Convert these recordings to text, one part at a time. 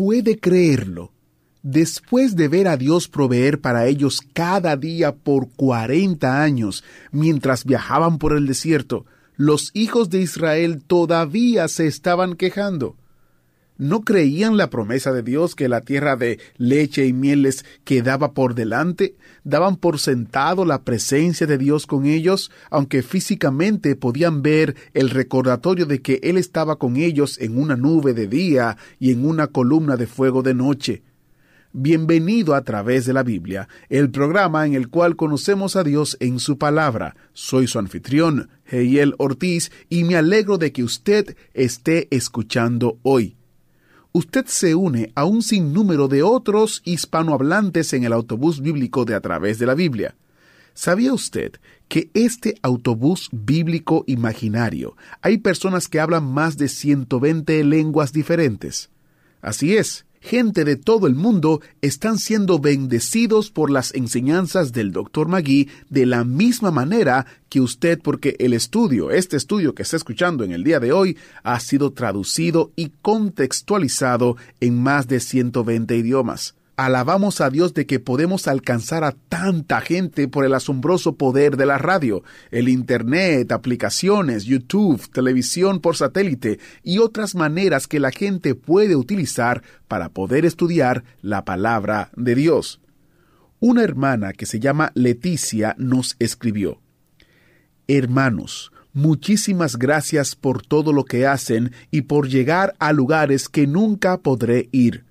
puede creerlo. Después de ver a Dios proveer para ellos cada día por 40 años mientras viajaban por el desierto, los hijos de Israel todavía se estaban quejando. ¿No creían la promesa de Dios que la tierra de leche y miel les quedaba por delante? ¿Daban por sentado la presencia de Dios con ellos, aunque físicamente podían ver el recordatorio de que Él estaba con ellos en una nube de día y en una columna de fuego de noche? Bienvenido a través de la Biblia, el programa en el cual conocemos a Dios en su palabra. Soy su anfitrión, Heiel Ortiz, y me alegro de que usted esté escuchando hoy. Usted se une a un sinnúmero de otros hispanohablantes en el autobús bíblico de a través de la Biblia. ¿Sabía usted que este autobús bíblico imaginario hay personas que hablan más de 120 lenguas diferentes? Así es, gente de todo el mundo están siendo bendecidos por las enseñanzas del Dr. Magui de la misma manera que usted, porque el estudio, este estudio que está escuchando en el día de hoy, ha sido traducido y contextualizado en más de 120 idiomas. Alabamos a Dios de que podemos alcanzar a tanta gente por el asombroso poder de la radio, el Internet, aplicaciones, YouTube, televisión por satélite y otras maneras que la gente puede utilizar para poder estudiar la palabra de Dios. Una hermana que se llama Leticia nos escribió, Hermanos, muchísimas gracias por todo lo que hacen y por llegar a lugares que nunca podré ir.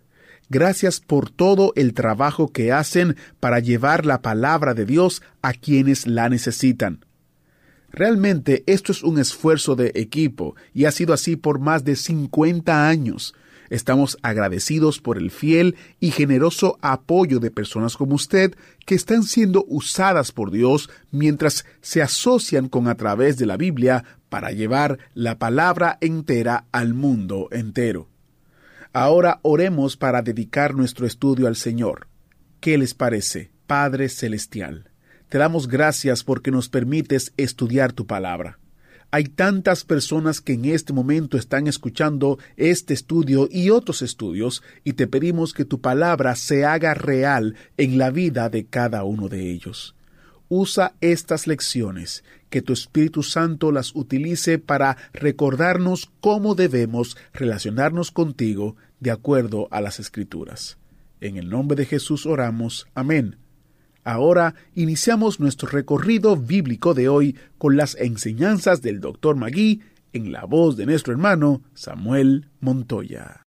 Gracias por todo el trabajo que hacen para llevar la palabra de Dios a quienes la necesitan. Realmente esto es un esfuerzo de equipo y ha sido así por más de 50 años. Estamos agradecidos por el fiel y generoso apoyo de personas como usted que están siendo usadas por Dios mientras se asocian con a través de la Biblia para llevar la palabra entera al mundo entero. Ahora oremos para dedicar nuestro estudio al Señor. ¿Qué les parece, Padre Celestial? Te damos gracias porque nos permites estudiar tu palabra. Hay tantas personas que en este momento están escuchando este estudio y otros estudios y te pedimos que tu palabra se haga real en la vida de cada uno de ellos. Usa estas lecciones, que tu Espíritu Santo las utilice para recordarnos cómo debemos relacionarnos contigo de acuerdo a las Escrituras. En el nombre de Jesús oramos. Amén. Ahora iniciamos nuestro recorrido bíblico de hoy con las enseñanzas del Dr. Magui en la voz de nuestro hermano Samuel Montoya.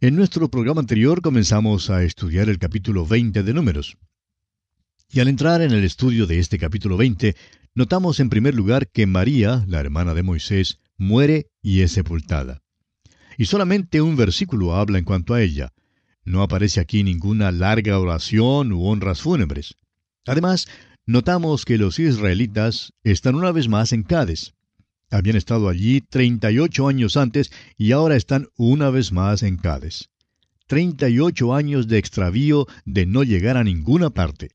En nuestro programa anterior comenzamos a estudiar el capítulo 20 de Números. Y al entrar en el estudio de este capítulo 20, notamos en primer lugar que María, la hermana de Moisés, muere y es sepultada. Y solamente un versículo habla en cuanto a ella. No aparece aquí ninguna larga oración u honras fúnebres. Además, notamos que los israelitas están una vez más en Cádiz. Habían estado allí 38 años antes y ahora están una vez más en Cádiz. 38 años de extravío de no llegar a ninguna parte.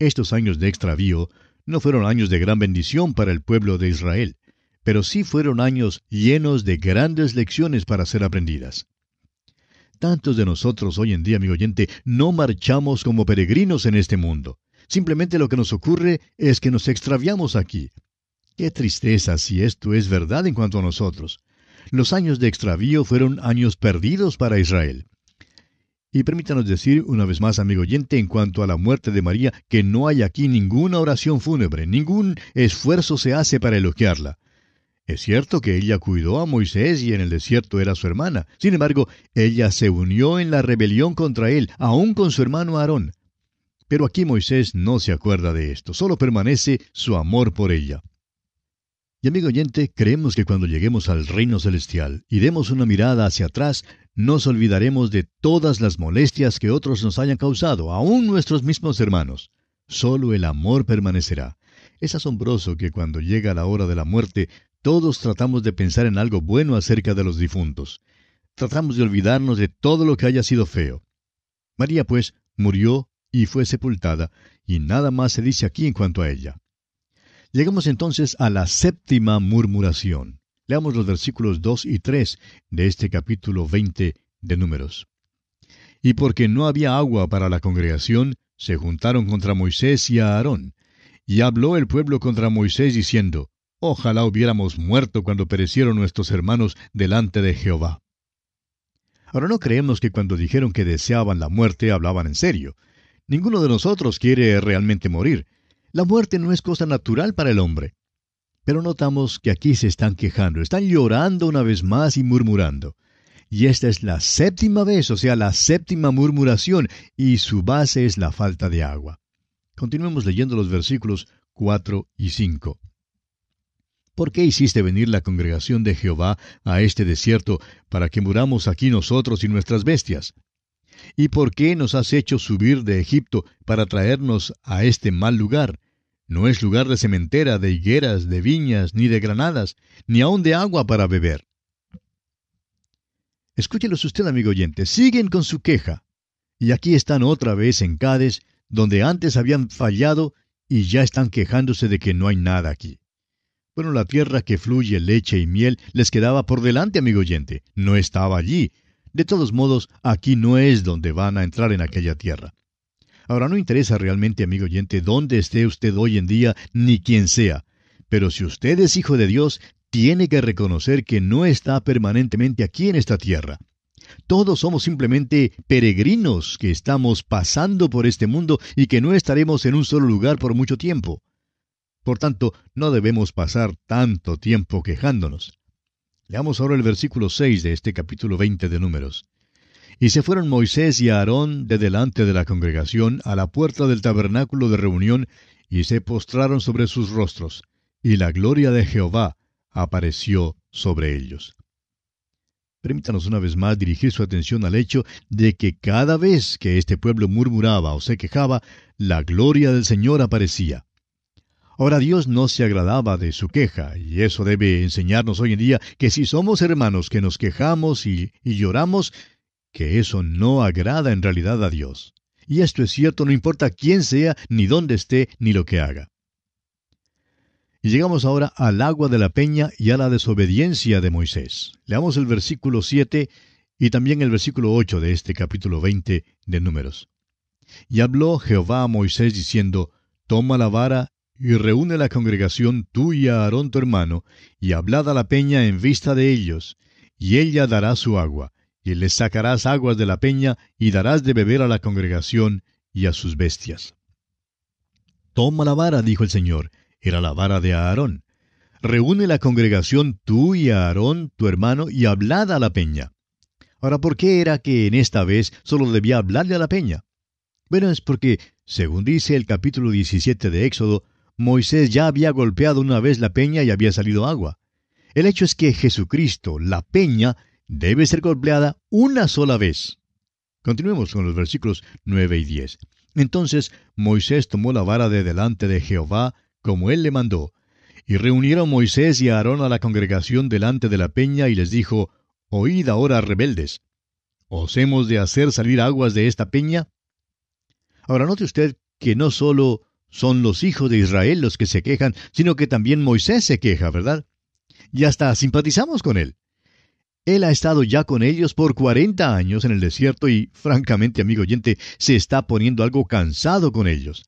Estos años de extravío no fueron años de gran bendición para el pueblo de Israel, pero sí fueron años llenos de grandes lecciones para ser aprendidas. Tantos de nosotros hoy en día, amigo oyente, no marchamos como peregrinos en este mundo. Simplemente lo que nos ocurre es que nos extraviamos aquí. Qué tristeza si esto es verdad en cuanto a nosotros. Los años de extravío fueron años perdidos para Israel. Y permítanos decir una vez más, amigo oyente, en cuanto a la muerte de María, que no hay aquí ninguna oración fúnebre, ningún esfuerzo se hace para elogiarla. Es cierto que ella cuidó a Moisés y en el desierto era su hermana. Sin embargo, ella se unió en la rebelión contra él, aun con su hermano Aarón. Pero aquí Moisés no se acuerda de esto, solo permanece su amor por ella. Y amigo oyente, creemos que cuando lleguemos al reino celestial y demos una mirada hacia atrás, nos olvidaremos de todas las molestias que otros nos hayan causado, aun nuestros mismos hermanos. Solo el amor permanecerá. Es asombroso que cuando llega la hora de la muerte, todos tratamos de pensar en algo bueno acerca de los difuntos. Tratamos de olvidarnos de todo lo que haya sido feo. María, pues, murió y fue sepultada, y nada más se dice aquí en cuanto a ella. Llegamos entonces a la séptima murmuración. Leamos los versículos 2 y 3 de este capítulo 20 de Números. Y porque no había agua para la congregación, se juntaron contra Moisés y a Aarón. Y habló el pueblo contra Moisés diciendo, Ojalá hubiéramos muerto cuando perecieron nuestros hermanos delante de Jehová. Ahora no creemos que cuando dijeron que deseaban la muerte hablaban en serio. Ninguno de nosotros quiere realmente morir. La muerte no es cosa natural para el hombre. Pero notamos que aquí se están quejando, están llorando una vez más y murmurando. Y esta es la séptima vez, o sea, la séptima murmuración, y su base es la falta de agua. Continuemos leyendo los versículos 4 y 5. ¿Por qué hiciste venir la congregación de Jehová a este desierto para que muramos aquí nosotros y nuestras bestias? ¿Y por qué nos has hecho subir de Egipto para traernos a este mal lugar? No es lugar de cementera, de higueras, de viñas, ni de granadas, ni aun de agua para beber. Escúchelos usted, amigo oyente, siguen con su queja. Y aquí están otra vez en Cádiz, donde antes habían fallado y ya están quejándose de que no hay nada aquí. Bueno, la tierra que fluye leche y miel les quedaba por delante, amigo oyente. No estaba allí, de todos modos, aquí no es donde van a entrar en aquella tierra. Ahora no interesa realmente, amigo oyente, dónde esté usted hoy en día, ni quién sea. Pero si usted es hijo de Dios, tiene que reconocer que no está permanentemente aquí en esta tierra. Todos somos simplemente peregrinos que estamos pasando por este mundo y que no estaremos en un solo lugar por mucho tiempo. Por tanto, no debemos pasar tanto tiempo quejándonos. Leamos ahora el versículo 6 de este capítulo 20 de Números. Y se fueron Moisés y Aarón de delante de la congregación a la puerta del tabernáculo de reunión, y se postraron sobre sus rostros, y la gloria de Jehová apareció sobre ellos. Permítanos una vez más dirigir su atención al hecho de que cada vez que este pueblo murmuraba o se quejaba, la gloria del Señor aparecía. Ahora Dios no se agradaba de su queja, y eso debe enseñarnos hoy en día que si somos hermanos que nos quejamos y, y lloramos, que eso no agrada en realidad a Dios. Y esto es cierto no importa quién sea, ni dónde esté, ni lo que haga. Y llegamos ahora al agua de la peña y a la desobediencia de Moisés. Leamos el versículo 7 y también el versículo 8 de este capítulo 20 de Números. Y habló Jehová a Moisés diciendo, Toma la vara y reúne la congregación tú y a Aarón tu hermano, y hablad a la peña en vista de ellos, y ella dará su agua, y les sacarás aguas de la peña, y darás de beber a la congregación y a sus bestias. Toma la vara, dijo el Señor, era la vara de Aarón. Reúne la congregación tú y Aarón, tu hermano, y hablad a la peña. Ahora, ¿por qué era que en esta vez solo debía hablarle a la peña? Bueno, es porque, según dice el capítulo 17 de Éxodo, Moisés ya había golpeado una vez la peña y había salido agua. El hecho es que Jesucristo, la peña, debe ser golpeada una sola vez. Continuemos con los versículos 9 y 10. Entonces Moisés tomó la vara de delante de Jehová, como él le mandó, y reunieron Moisés y Aarón a la congregación delante de la peña y les dijo, Oíd ahora, rebeldes, ¿os hemos de hacer salir aguas de esta peña? Ahora note usted que no solo son los hijos de Israel los que se quejan, sino que también Moisés se queja, ¿verdad? Y hasta simpatizamos con él. Él ha estado ya con ellos por cuarenta años en el desierto y, francamente, amigo oyente, se está poniendo algo cansado con ellos.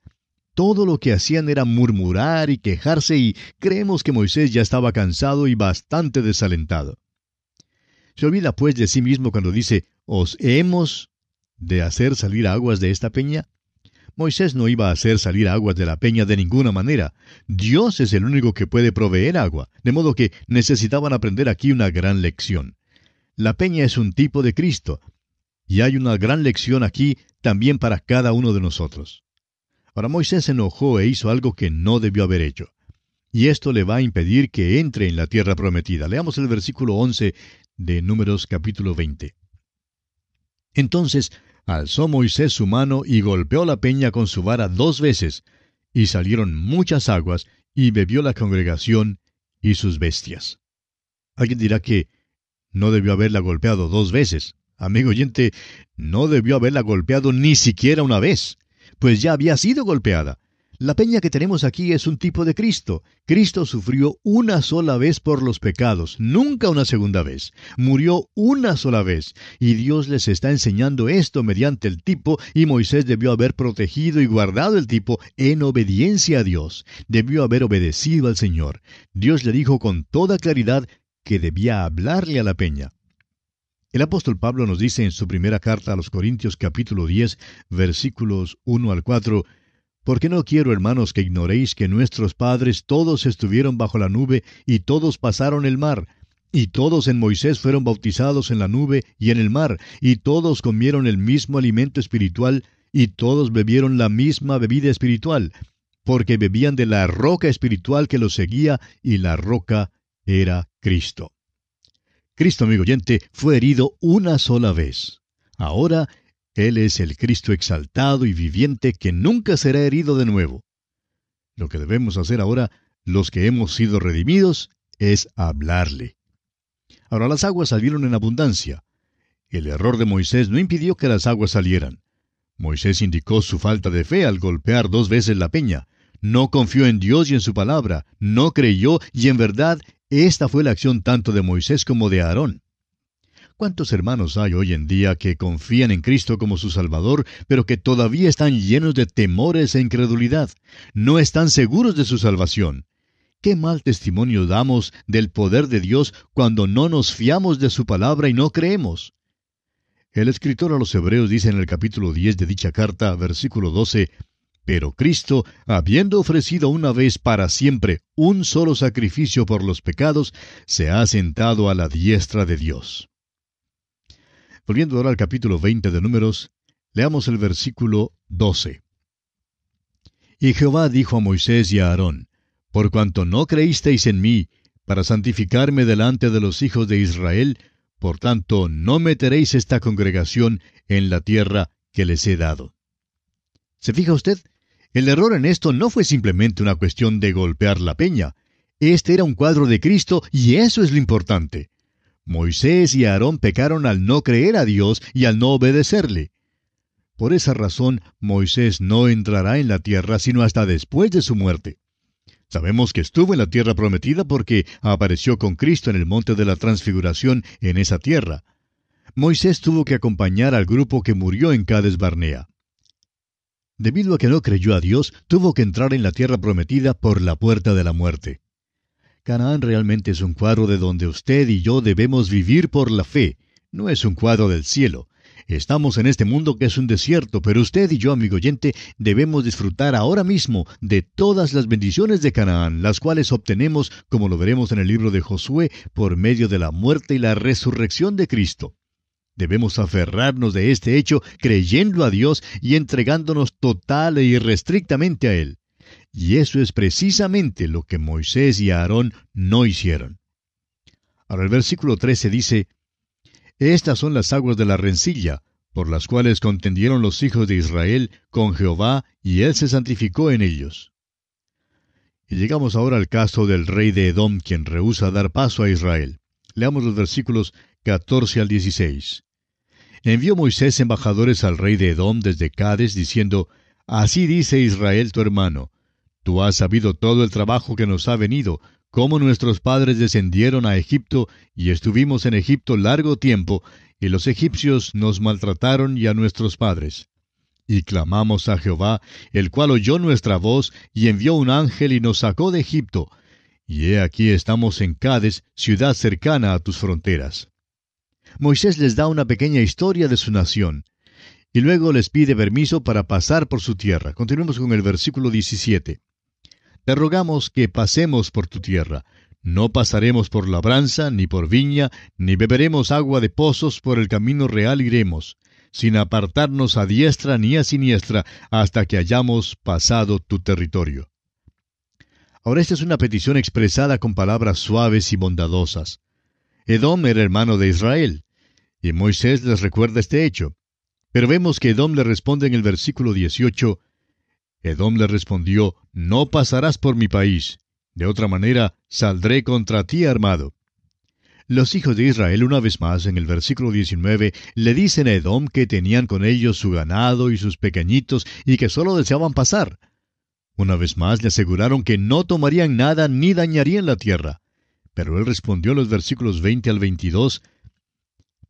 Todo lo que hacían era murmurar y quejarse y creemos que Moisés ya estaba cansado y bastante desalentado. Se olvida pues de sí mismo cuando dice, ¿os hemos de hacer salir aguas de esta peña? Moisés no iba a hacer salir aguas de la peña de ninguna manera. Dios es el único que puede proveer agua, de modo que necesitaban aprender aquí una gran lección. La peña es un tipo de Cristo, y hay una gran lección aquí también para cada uno de nosotros. Ahora Moisés se enojó e hizo algo que no debió haber hecho. y esto le va a impedir que entre en la tierra prometida. Leamos el versículo 11 de Números capítulo 20. Entonces alzó Moisés su mano y golpeó la peña con su vara dos veces, y salieron muchas aguas, y bebió la congregación y sus bestias. Alguien dirá que no debió haberla golpeado dos veces. Amigo oyente, no debió haberla golpeado ni siquiera una vez, pues ya había sido golpeada. La peña que tenemos aquí es un tipo de Cristo. Cristo sufrió una sola vez por los pecados, nunca una segunda vez. Murió una sola vez. Y Dios les está enseñando esto mediante el tipo, y Moisés debió haber protegido y guardado el tipo en obediencia a Dios. Debió haber obedecido al Señor. Dios le dijo con toda claridad que debía hablarle a la peña. El apóstol Pablo nos dice en su primera carta a los Corintios capítulo 10, versículos 1 al 4, porque no quiero, hermanos, que ignoréis que nuestros padres todos estuvieron bajo la nube y todos pasaron el mar, y todos en Moisés fueron bautizados en la nube y en el mar, y todos comieron el mismo alimento espiritual, y todos bebieron la misma bebida espiritual, porque bebían de la roca espiritual que los seguía, y la roca era Cristo. Cristo, amigo oyente, fue herido una sola vez. Ahora él es el Cristo exaltado y viviente que nunca será herido de nuevo. Lo que debemos hacer ahora, los que hemos sido redimidos, es hablarle. Ahora las aguas salieron en abundancia. El error de Moisés no impidió que las aguas salieran. Moisés indicó su falta de fe al golpear dos veces la peña. No confió en Dios y en su palabra, no creyó y en verdad esta fue la acción tanto de Moisés como de Aarón. ¿Cuántos hermanos hay hoy en día que confían en Cristo como su Salvador, pero que todavía están llenos de temores e incredulidad? No están seguros de su salvación. Qué mal testimonio damos del poder de Dios cuando no nos fiamos de su palabra y no creemos. El escritor a los Hebreos dice en el capítulo 10 de dicha carta, versículo 12, Pero Cristo, habiendo ofrecido una vez para siempre un solo sacrificio por los pecados, se ha sentado a la diestra de Dios. Volviendo ahora al capítulo 20 de Números, leamos el versículo 12. Y Jehová dijo a Moisés y a Aarón, Por cuanto no creísteis en mí, para santificarme delante de los hijos de Israel, por tanto no meteréis esta congregación en la tierra que les he dado. ¿Se fija usted? El error en esto no fue simplemente una cuestión de golpear la peña. Este era un cuadro de Cristo y eso es lo importante. Moisés y Aarón pecaron al no creer a Dios y al no obedecerle. Por esa razón, Moisés no entrará en la tierra sino hasta después de su muerte. Sabemos que estuvo en la tierra prometida porque apareció con Cristo en el monte de la transfiguración en esa tierra. Moisés tuvo que acompañar al grupo que murió en Cades Barnea. Debido a que no creyó a Dios, tuvo que entrar en la tierra prometida por la puerta de la muerte. Canaán realmente es un cuadro de donde usted y yo debemos vivir por la fe. No es un cuadro del cielo. Estamos en este mundo que es un desierto, pero usted y yo, amigo oyente, debemos disfrutar ahora mismo de todas las bendiciones de Canaán, las cuales obtenemos, como lo veremos en el libro de Josué, por medio de la muerte y la resurrección de Cristo. Debemos aferrarnos de este hecho creyendo a Dios y entregándonos total e irrestrictamente a Él. Y eso es precisamente lo que Moisés y Aarón no hicieron. Ahora el versículo 13 dice, Estas son las aguas de la rencilla, por las cuales contendieron los hijos de Israel con Jehová, y él se santificó en ellos. Y llegamos ahora al caso del rey de Edom, quien rehúsa dar paso a Israel. Leamos los versículos 14 al 16. Envió Moisés embajadores al rey de Edom desde Cades, diciendo, Así dice Israel tu hermano, Tú has sabido todo el trabajo que nos ha venido, cómo nuestros padres descendieron a Egipto y estuvimos en Egipto largo tiempo, y los egipcios nos maltrataron y a nuestros padres. Y clamamos a Jehová, el cual oyó nuestra voz y envió un ángel y nos sacó de Egipto. Y he aquí estamos en Cades, ciudad cercana a tus fronteras. Moisés les da una pequeña historia de su nación, y luego les pide permiso para pasar por su tierra. Continuemos con el versículo 17 te rogamos que pasemos por tu tierra. No pasaremos por labranza, ni por viña, ni beberemos agua de pozos, por el camino real iremos, sin apartarnos a diestra ni a siniestra, hasta que hayamos pasado tu territorio. Ahora esta es una petición expresada con palabras suaves y bondadosas. Edom era hermano de Israel, y Moisés les recuerda este hecho. Pero vemos que Edom le responde en el versículo 18, Edom le respondió, No pasarás por mi país, de otra manera saldré contra ti armado. Los hijos de Israel, una vez más, en el versículo 19, le dicen a Edom que tenían con ellos su ganado y sus pequeñitos y que solo deseaban pasar. Una vez más le aseguraron que no tomarían nada ni dañarían la tierra. Pero él respondió los versículos 20 al 22,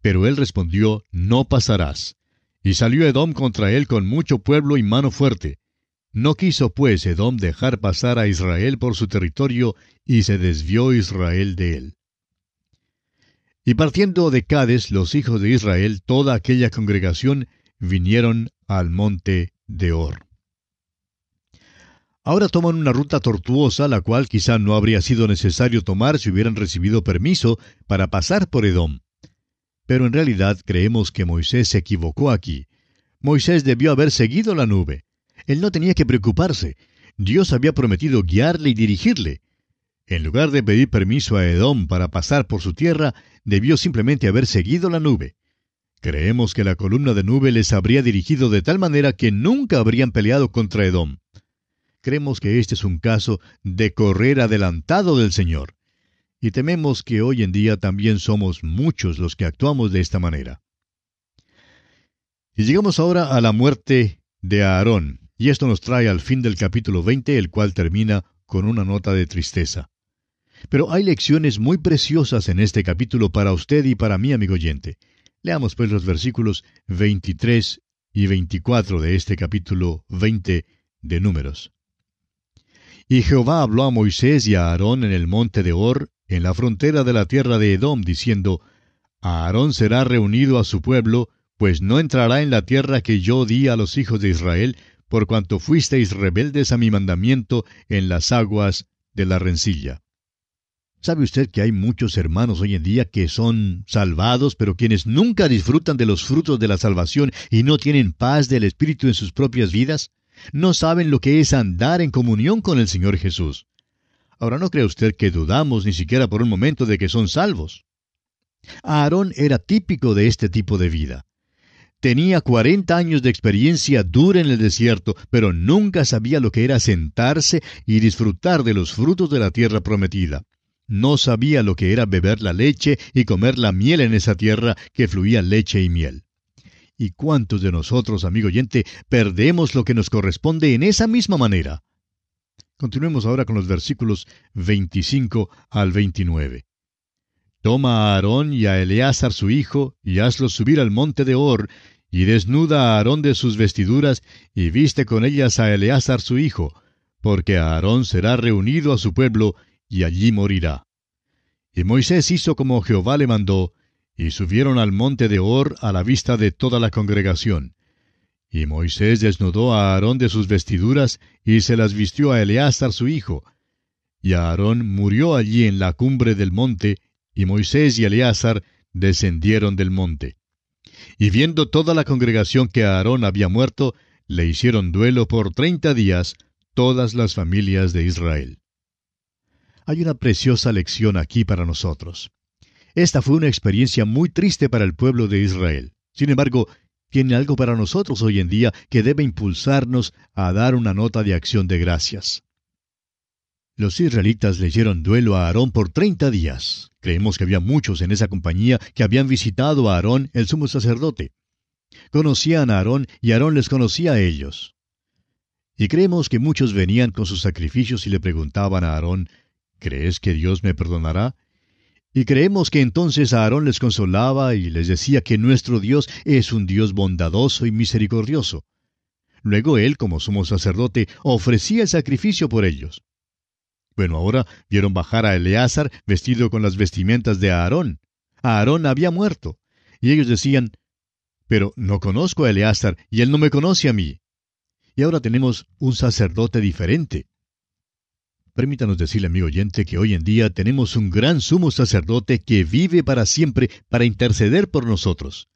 Pero él respondió, No pasarás. Y salió Edom contra él con mucho pueblo y mano fuerte. No quiso pues Edom dejar pasar a Israel por su territorio, y se desvió Israel de él. Y partiendo de Cades, los hijos de Israel, toda aquella congregación, vinieron al monte de Or. Ahora toman una ruta tortuosa, la cual quizá no habría sido necesario tomar si hubieran recibido permiso para pasar por Edom. Pero en realidad creemos que Moisés se equivocó aquí. Moisés debió haber seguido la nube. Él no tenía que preocuparse. Dios había prometido guiarle y dirigirle. En lugar de pedir permiso a Edom para pasar por su tierra, debió simplemente haber seguido la nube. Creemos que la columna de nube les habría dirigido de tal manera que nunca habrían peleado contra Edom. Creemos que este es un caso de correr adelantado del Señor. Y tememos que hoy en día también somos muchos los que actuamos de esta manera. Y llegamos ahora a la muerte de Aarón, y esto nos trae al fin del capítulo 20, el cual termina con una nota de tristeza. Pero hay lecciones muy preciosas en este capítulo para usted y para mí, amigo oyente. Leamos pues los versículos 23 y 24 de este capítulo 20 de Números. Y Jehová habló a Moisés y a Aarón en el monte de Hor, en la frontera de la tierra de Edom, diciendo, Aarón será reunido a su pueblo, pues no entrará en la tierra que yo di a los hijos de Israel, por cuanto fuisteis rebeldes a mi mandamiento en las aguas de la rencilla. ¿Sabe usted que hay muchos hermanos hoy en día que son salvados, pero quienes nunca disfrutan de los frutos de la salvación y no tienen paz del Espíritu en sus propias vidas? No saben lo que es andar en comunión con el Señor Jesús. Ahora no cree usted que dudamos ni siquiera por un momento de que son salvos. Aarón era típico de este tipo de vida. Tenía cuarenta años de experiencia dura en el desierto, pero nunca sabía lo que era sentarse y disfrutar de los frutos de la tierra prometida. No sabía lo que era beber la leche y comer la miel en esa tierra que fluía leche y miel. ¿Y cuántos de nosotros, amigo oyente, perdemos lo que nos corresponde en esa misma manera? Continuemos ahora con los versículos 25 al 29. Toma a Aarón y a Eleazar su hijo, y hazlos subir al monte de Hor, y desnuda a Aarón de sus vestiduras, y viste con ellas a Eleazar su hijo, porque Aarón será reunido a su pueblo, y allí morirá. Y Moisés hizo como Jehová le mandó, y subieron al monte de Hor a la vista de toda la congregación. Y Moisés desnudó a Aarón de sus vestiduras, y se las vistió a Eleazar su hijo. Y Aarón murió allí en la cumbre del monte, y Moisés y Eleazar descendieron del monte. Y viendo toda la congregación que Aarón había muerto, le hicieron duelo por treinta días todas las familias de Israel. Hay una preciosa lección aquí para nosotros. Esta fue una experiencia muy triste para el pueblo de Israel. Sin embargo, tiene algo para nosotros hoy en día que debe impulsarnos a dar una nota de acción de gracias. Los israelitas leyeron duelo a Aarón por treinta días. Creemos que había muchos en esa compañía que habían visitado a Aarón, el sumo sacerdote. Conocían a Aarón y Aarón les conocía a ellos. Y creemos que muchos venían con sus sacrificios y le preguntaban a Aarón, ¿Crees que Dios me perdonará? Y creemos que entonces Aarón les consolaba y les decía que nuestro Dios es un Dios bondadoso y misericordioso. Luego él, como sumo sacerdote, ofrecía el sacrificio por ellos. Bueno, ahora vieron bajar a Eleazar vestido con las vestimentas de Aarón. Aarón había muerto. Y ellos decían, pero no conozco a Eleazar y él no me conoce a mí. Y ahora tenemos un sacerdote diferente. Permítanos decirle, amigo oyente, que hoy en día tenemos un gran sumo sacerdote que vive para siempre para interceder por nosotros.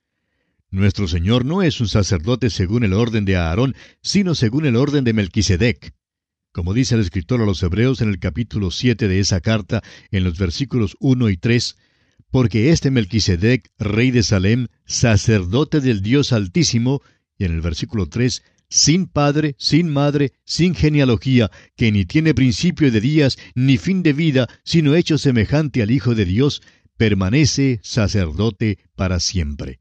Nuestro Señor no es un sacerdote según el orden de Aarón, sino según el orden de Melquisedec. Como dice el escritor a los Hebreos en el capítulo 7 de esa carta, en los versículos 1 y 3, porque este Melquisedec, rey de Salem, sacerdote del Dios Altísimo, y en el versículo 3, sin padre, sin madre, sin genealogía, que ni tiene principio de días, ni fin de vida, sino hecho semejante al Hijo de Dios, permanece sacerdote para siempre.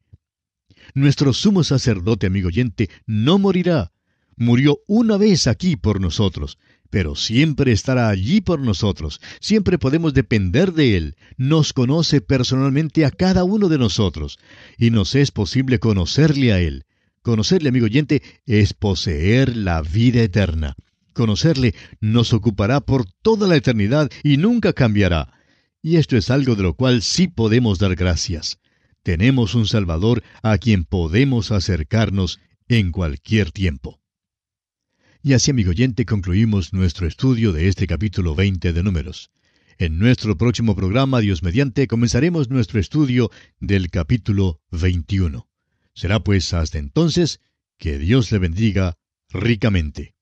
Nuestro sumo sacerdote, amigo oyente, no morirá. Murió una vez aquí por nosotros, pero siempre estará allí por nosotros. Siempre podemos depender de Él. Nos conoce personalmente a cada uno de nosotros, y nos es posible conocerle a Él. Conocerle, amigo oyente, es poseer la vida eterna. Conocerle nos ocupará por toda la eternidad y nunca cambiará. Y esto es algo de lo cual sí podemos dar gracias. Tenemos un Salvador a quien podemos acercarnos en cualquier tiempo. Y así, amigo oyente, concluimos nuestro estudio de este capítulo 20 de Números. En nuestro próximo programa, Dios mediante, comenzaremos nuestro estudio del capítulo 21. Será pues hasta entonces que Dios le bendiga ricamente.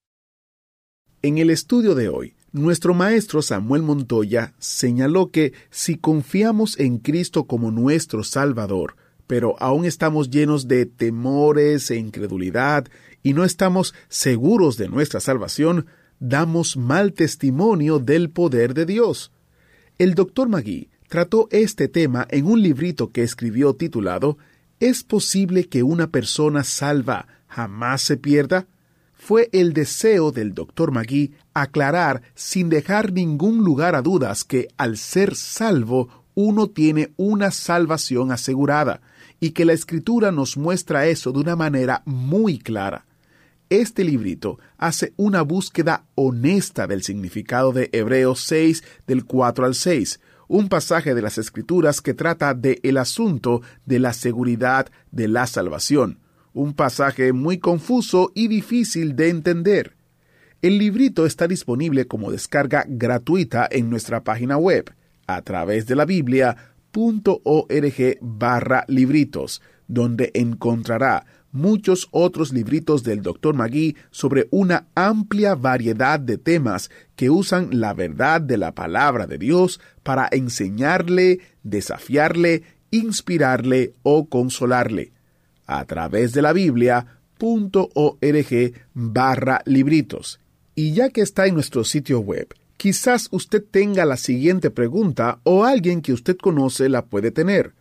En el estudio de hoy, nuestro maestro Samuel Montoya señaló que si confiamos en Cristo como nuestro Salvador, pero aún estamos llenos de temores e incredulidad y no estamos seguros de nuestra salvación, damos mal testimonio del poder de Dios. El doctor Magui trató este tema en un librito que escribió titulado ¿Es posible que una persona salva jamás se pierda? fue el deseo del doctor Magui aclarar sin dejar ningún lugar a dudas que al ser salvo uno tiene una salvación asegurada y que la escritura nos muestra eso de una manera muy clara. Este librito hace una búsqueda honesta del significado de Hebreos 6 del 4 al 6, un pasaje de las escrituras que trata de el asunto de la seguridad de la salvación un pasaje muy confuso y difícil de entender. El librito está disponible como descarga gratuita en nuestra página web a través de la biblia.org barra libritos, donde encontrará muchos otros libritos del Dr. Magui sobre una amplia variedad de temas que usan la verdad de la palabra de Dios para enseñarle, desafiarle, inspirarle o consolarle a través de la Biblia.org barra libritos. Y ya que está en nuestro sitio web, quizás usted tenga la siguiente pregunta o alguien que usted conoce la puede tener.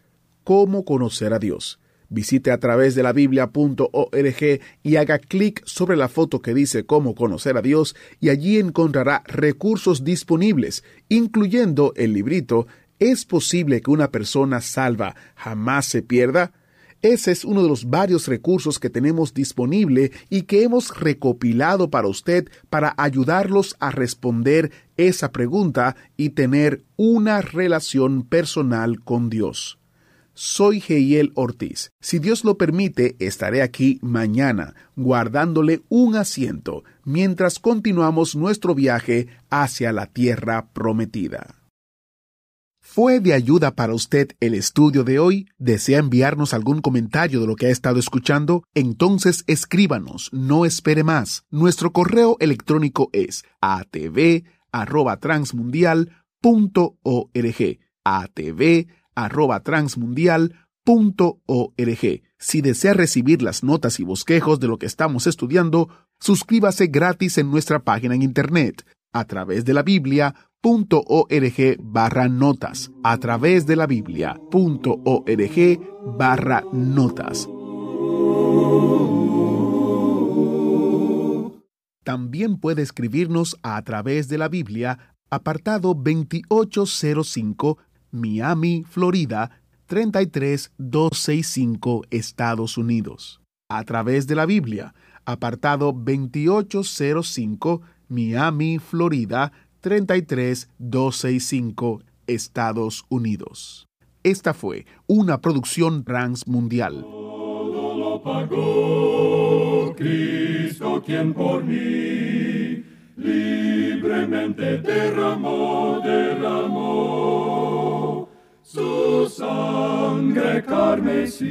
¿Cómo conocer a Dios? Visite a través de la biblia.org y haga clic sobre la foto que dice cómo conocer a Dios y allí encontrará recursos disponibles, incluyendo el librito ¿Es posible que una persona salva jamás se pierda? Ese es uno de los varios recursos que tenemos disponible y que hemos recopilado para usted para ayudarlos a responder esa pregunta y tener una relación personal con Dios. Soy Geiel Ortiz. Si Dios lo permite, estaré aquí mañana, guardándole un asiento, mientras continuamos nuestro viaje hacia la tierra prometida. ¿Fue de ayuda para usted el estudio de hoy? ¿Desea enviarnos algún comentario de lo que ha estado escuchando? Entonces escríbanos, no espere más. Nuestro correo electrónico es atv@transmundial.org. atv@transmundial.org. Si desea recibir las notas y bosquejos de lo que estamos estudiando, suscríbase gratis en nuestra página en internet a través de la Biblia .org barra notas a través de la biblia.org barra notas. También puede escribirnos a través de la Biblia, apartado 2805, Miami, Florida, 33265, Estados Unidos. A través de la Biblia, apartado 2805, Miami, Florida, 33265, Estados Unidos. Esta fue una producción transmundial. Todo lo pagó Cristo quien por mí libremente derramó, derramó su sangre carmesí